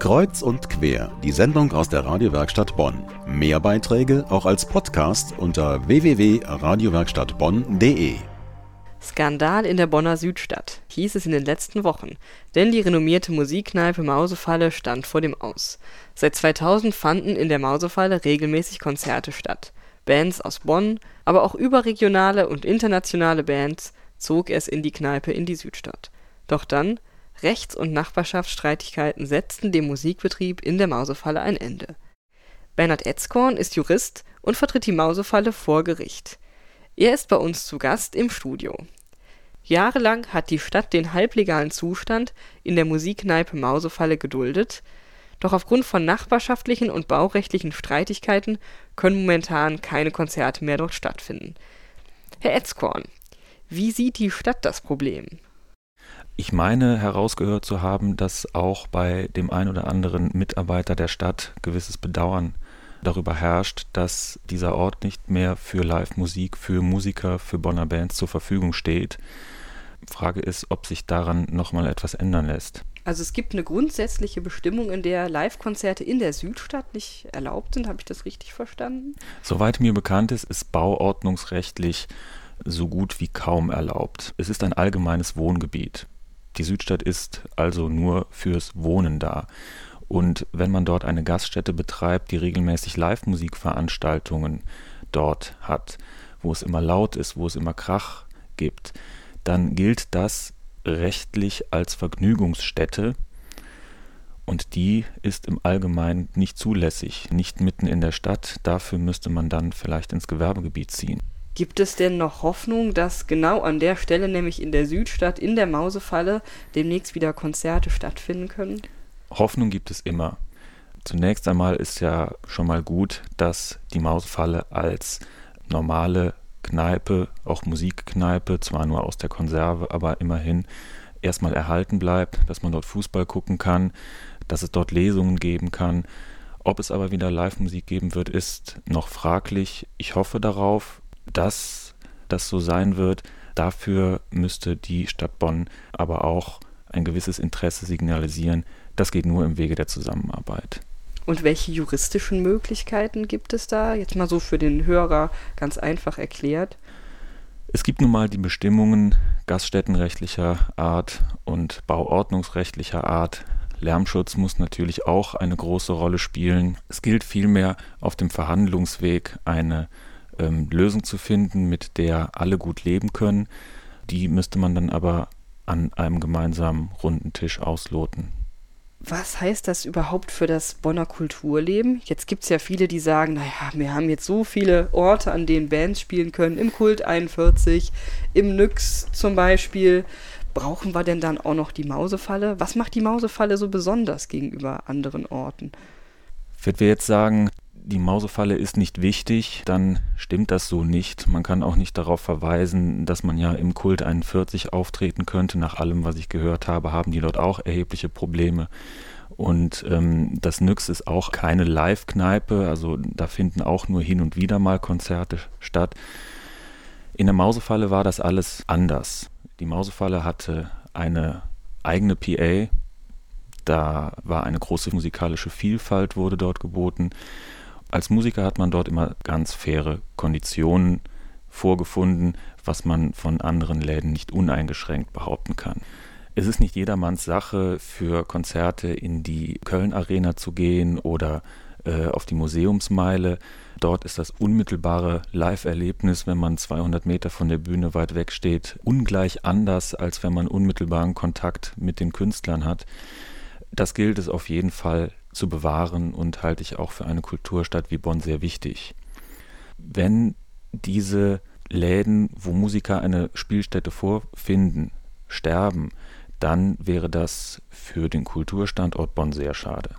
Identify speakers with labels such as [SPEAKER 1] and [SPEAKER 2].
[SPEAKER 1] Kreuz und quer, die Sendung aus der Radiowerkstatt Bonn. Mehr Beiträge auch als Podcast unter www.radiowerkstattbonn.de.
[SPEAKER 2] Skandal in der Bonner Südstadt, hieß es in den letzten Wochen, denn die renommierte Musikkneipe Mausefalle stand vor dem Aus. Seit 2000 fanden in der Mausefalle regelmäßig Konzerte statt. Bands aus Bonn, aber auch überregionale und internationale Bands zog es in die Kneipe in die Südstadt. Doch dann Rechts und Nachbarschaftsstreitigkeiten setzten dem Musikbetrieb in der Mausefalle ein Ende. Bernhard Etzkorn ist Jurist und vertritt die Mausefalle vor Gericht. Er ist bei uns zu Gast im Studio. Jahrelang hat die Stadt den halblegalen Zustand in der Musikkneipe Mausefalle geduldet, doch aufgrund von nachbarschaftlichen und baurechtlichen Streitigkeiten können momentan keine Konzerte mehr dort stattfinden. Herr Etzkorn, wie sieht die Stadt das Problem?
[SPEAKER 3] Ich meine herausgehört zu haben, dass auch bei dem ein oder anderen Mitarbeiter der Stadt gewisses Bedauern darüber herrscht, dass dieser Ort nicht mehr für Live-Musik, für Musiker, für Bonner Bands zur Verfügung steht. Frage ist, ob sich daran nochmal etwas ändern lässt.
[SPEAKER 2] Also es gibt eine grundsätzliche Bestimmung, in der Live-Konzerte in der Südstadt nicht erlaubt sind. Habe ich das richtig verstanden?
[SPEAKER 3] Soweit mir bekannt ist, ist bauordnungsrechtlich so gut wie kaum erlaubt. Es ist ein allgemeines Wohngebiet. Die Südstadt ist also nur fürs Wohnen da. Und wenn man dort eine Gaststätte betreibt, die regelmäßig Live-Musikveranstaltungen dort hat, wo es immer laut ist, wo es immer Krach gibt, dann gilt das rechtlich als Vergnügungsstätte und die ist im Allgemeinen nicht zulässig, nicht mitten in der Stadt. Dafür müsste man dann vielleicht ins Gewerbegebiet ziehen.
[SPEAKER 2] Gibt es denn noch Hoffnung, dass genau an der Stelle, nämlich in der Südstadt, in der Mausefalle, demnächst wieder Konzerte stattfinden können?
[SPEAKER 3] Hoffnung gibt es immer. Zunächst einmal ist ja schon mal gut, dass die Mausefalle als normale Kneipe, auch Musikkneipe, zwar nur aus der Konserve, aber immerhin erstmal erhalten bleibt, dass man dort Fußball gucken kann, dass es dort Lesungen geben kann. Ob es aber wieder Live-Musik geben wird, ist noch fraglich. Ich hoffe darauf, dass das so sein wird, dafür müsste die Stadt Bonn aber auch ein gewisses Interesse signalisieren. Das geht nur im Wege der Zusammenarbeit.
[SPEAKER 2] Und welche juristischen Möglichkeiten gibt es da? Jetzt mal so für den Hörer ganz einfach erklärt.
[SPEAKER 3] Es gibt nun mal die Bestimmungen gaststättenrechtlicher Art und bauordnungsrechtlicher Art. Lärmschutz muss natürlich auch eine große Rolle spielen. Es gilt vielmehr auf dem Verhandlungsweg eine ähm, Lösung zu finden, mit der alle gut leben können. Die müsste man dann aber an einem gemeinsamen runden Tisch ausloten.
[SPEAKER 2] Was heißt das überhaupt für das Bonner Kulturleben? Jetzt gibt es ja viele, die sagen, naja, wir haben jetzt so viele Orte, an denen Bands spielen können, im Kult 41, im Nyx zum Beispiel. Brauchen wir denn dann auch noch die Mausefalle? Was macht die Mausefalle so besonders gegenüber anderen Orten?
[SPEAKER 3] Wenn wir jetzt sagen, die Mausefalle ist nicht wichtig, dann stimmt das so nicht. Man kann auch nicht darauf verweisen, dass man ja im Kult 41 auftreten könnte. Nach allem, was ich gehört habe, haben die dort auch erhebliche Probleme. Und ähm, das Nyx ist auch keine Live-Kneipe, also da finden auch nur hin und wieder mal Konzerte statt. In der Mausefalle war das alles anders. Die Mausefalle hatte eine eigene PA, da war eine große musikalische Vielfalt, wurde dort geboten. Als Musiker hat man dort immer ganz faire Konditionen vorgefunden, was man von anderen Läden nicht uneingeschränkt behaupten kann. Es ist nicht jedermanns Sache, für Konzerte in die Köln Arena zu gehen oder äh, auf die Museumsmeile. Dort ist das unmittelbare Live-Erlebnis, wenn man 200 Meter von der Bühne weit weg steht, ungleich anders, als wenn man unmittelbaren Kontakt mit den Künstlern hat. Das gilt es auf jeden Fall zu bewahren und halte ich auch für eine Kulturstadt wie Bonn sehr wichtig. Wenn diese Läden, wo Musiker eine Spielstätte vorfinden, sterben, dann wäre das für den Kulturstandort Bonn sehr schade.